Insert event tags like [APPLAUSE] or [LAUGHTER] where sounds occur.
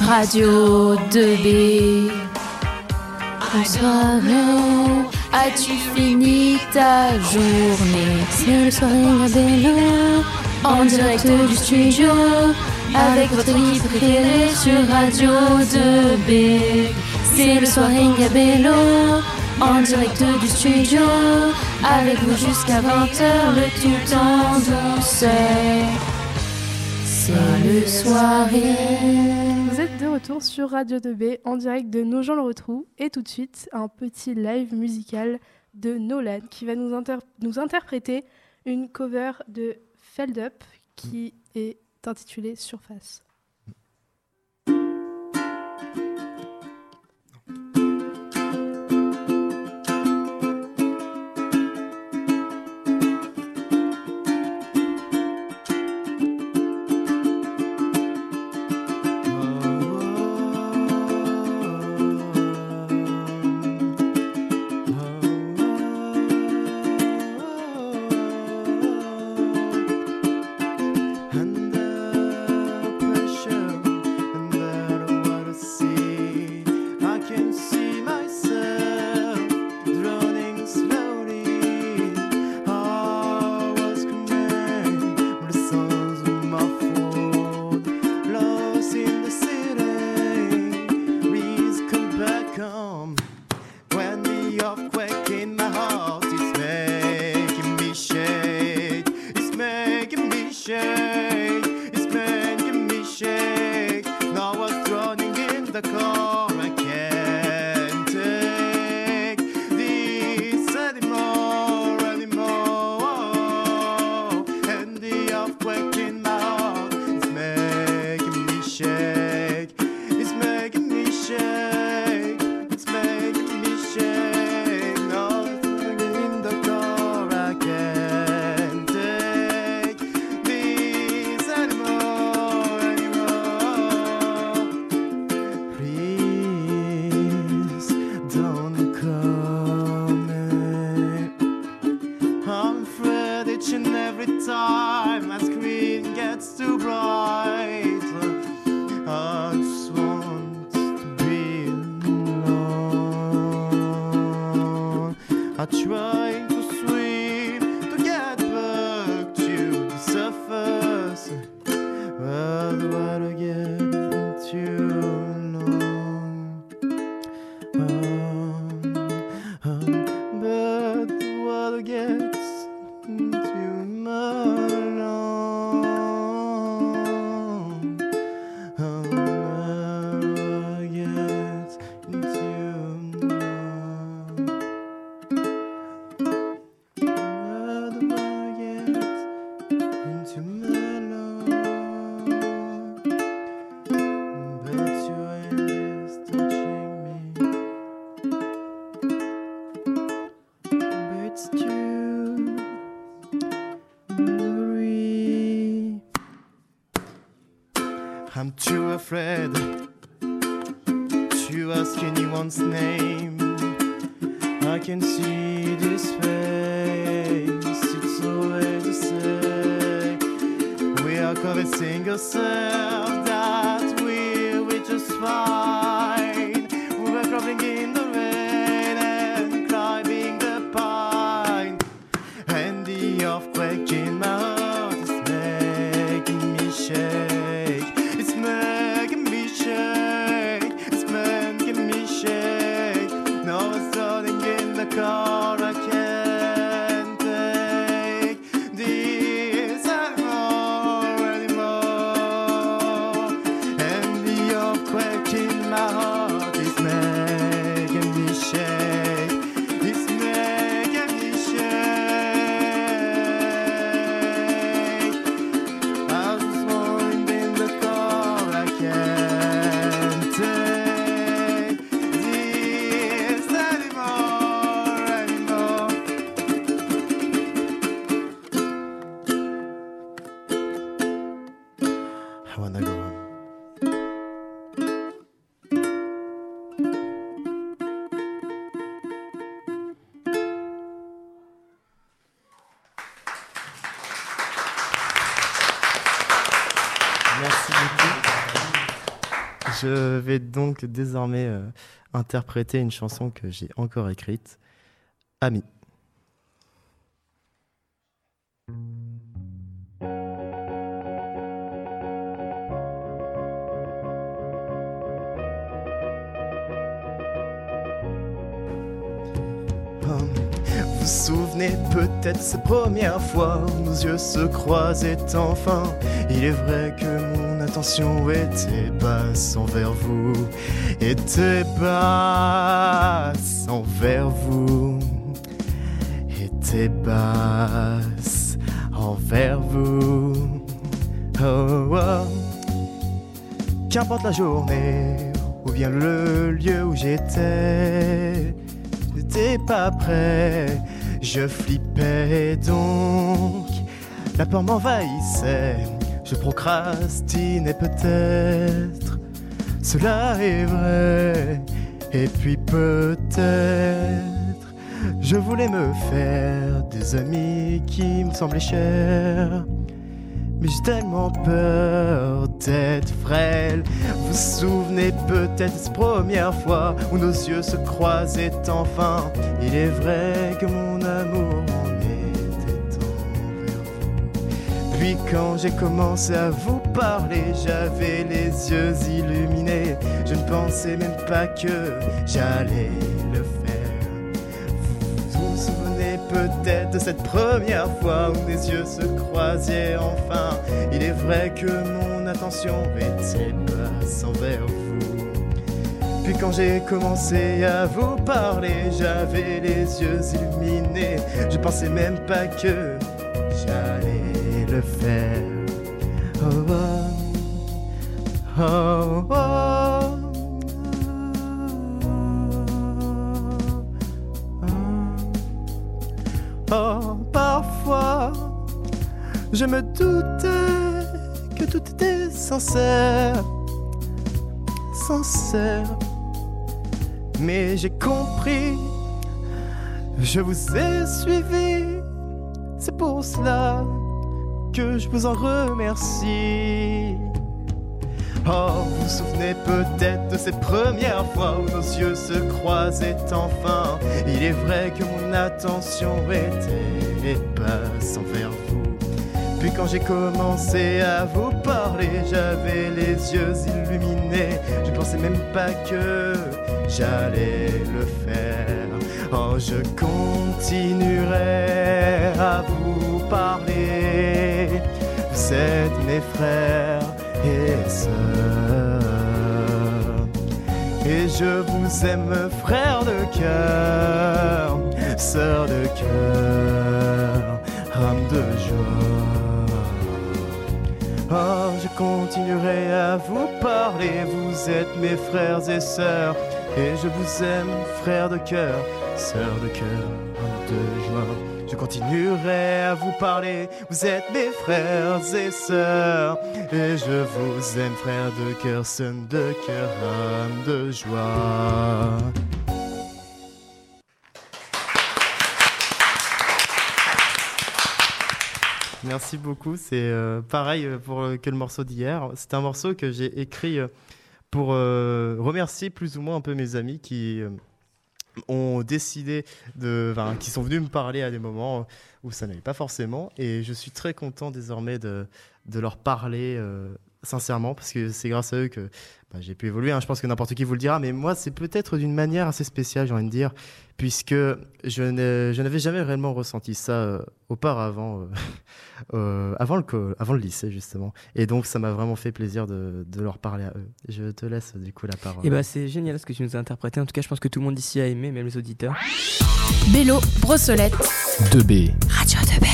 Radio 2B. Bonsoir, as-tu fini ta journée? C'est le soirée Gabella, en direct du studio, avec votre équipe préférée sur Radio 2B. C'est le soirée Gabello, en direct du studio, avec vous jusqu'à 20h, le tout en douceur. C'est le soirée. Retour sur Radio 2B en direct de Nos gens le retrouvent et tout de suite un petit live musical de Nolan qui va nous, nous interpréter une cover de Feld Up qui est intitulée Surface. the call. Afraid to ask anyone's name. I can see this face, it's always the same. We are convincing ourselves that we will just fine. Merci beaucoup. Je vais donc désormais euh, interpréter une chanson que j'ai encore écrite, Ami. Vous vous souvenez peut-être ces premières fois nos yeux se croisaient enfin. Il est vrai que mon attention était basse envers vous, était basse envers vous, était basse envers vous. Oh, oh. Qu'importe la journée ou bien le lieu où j'étais, pas prêt, je flippais donc, la peur m'envahissait, je procrastinais peut-être, cela est vrai, et puis peut-être, je voulais me faire des amis qui me semblaient chers. Mais j'ai tellement peur d'être frêle. Vous vous souvenez peut-être cette première fois où nos yeux se croisaient enfin. Il est vrai que mon amour en était envers vous. Puis quand j'ai commencé à vous parler, j'avais les yeux illuminés. Je ne pensais même pas que j'allais le faire. Vous vous souvenez peut-être cette première fois où mes yeux se croisaient enfin. Il est vrai que mon attention était basse envers vous? Puis quand j'ai commencé à vous parler, j'avais les yeux illuminés. Je pensais même pas que j'allais le faire. Oh, oh, oh, oh. Je me doutais que tout était sincère, sincère. Mais j'ai compris, je vous ai suivi, c'est pour cela que je vous en remercie. Oh, vous vous souvenez peut-être de cette première fois où nos yeux se croisaient enfin. Il est vrai que mon attention était basse envers vous. Quand j'ai commencé à vous parler, j'avais les yeux illuminés. Je pensais même pas que j'allais le faire. Oh, je continuerai à vous parler. Vous êtes mes frères et sœurs. Et je vous aime, frère de cœur, sœur de cœur, âme de joie. Oh, je continuerai à vous parler, vous êtes mes frères et sœurs. Et je vous aime, frère de cœur, sœur de cœur, de joie. Je continuerai à vous parler, vous êtes mes frères et sœurs. Et je vous aime, frère de cœur, sœur de cœur, âme de joie. Merci beaucoup. C'est euh, pareil euh, pour, euh, que le morceau d'hier. C'est un morceau que j'ai écrit pour remercier plus ou moins un peu mes amis qui ont décidé de, qui sont venus me parler à des moments où ça n'allait pas forcément. Et je suis très content désormais de, leur parler sincèrement parce que c'est grâce à eux que bah, j'ai pu évoluer. hein. Je pense que n'importe qui vous le dira, mais moi, c'est peut-être d'une manière assez spéciale, j'ai envie de dire, puisque je n'avais jamais réellement ressenti ça euh, auparavant, euh, [LAUGHS] euh, avant, le avant le lycée, justement. Et donc, ça m'a vraiment fait plaisir de, de leur parler à eux. Je te laisse, du coup, la parole. Et bah c'est génial ce que tu nous as interprété. En tout cas, je pense que tout le monde ici a aimé, même les auditeurs. Bélo, Brossolette, 2B. Radio 2B.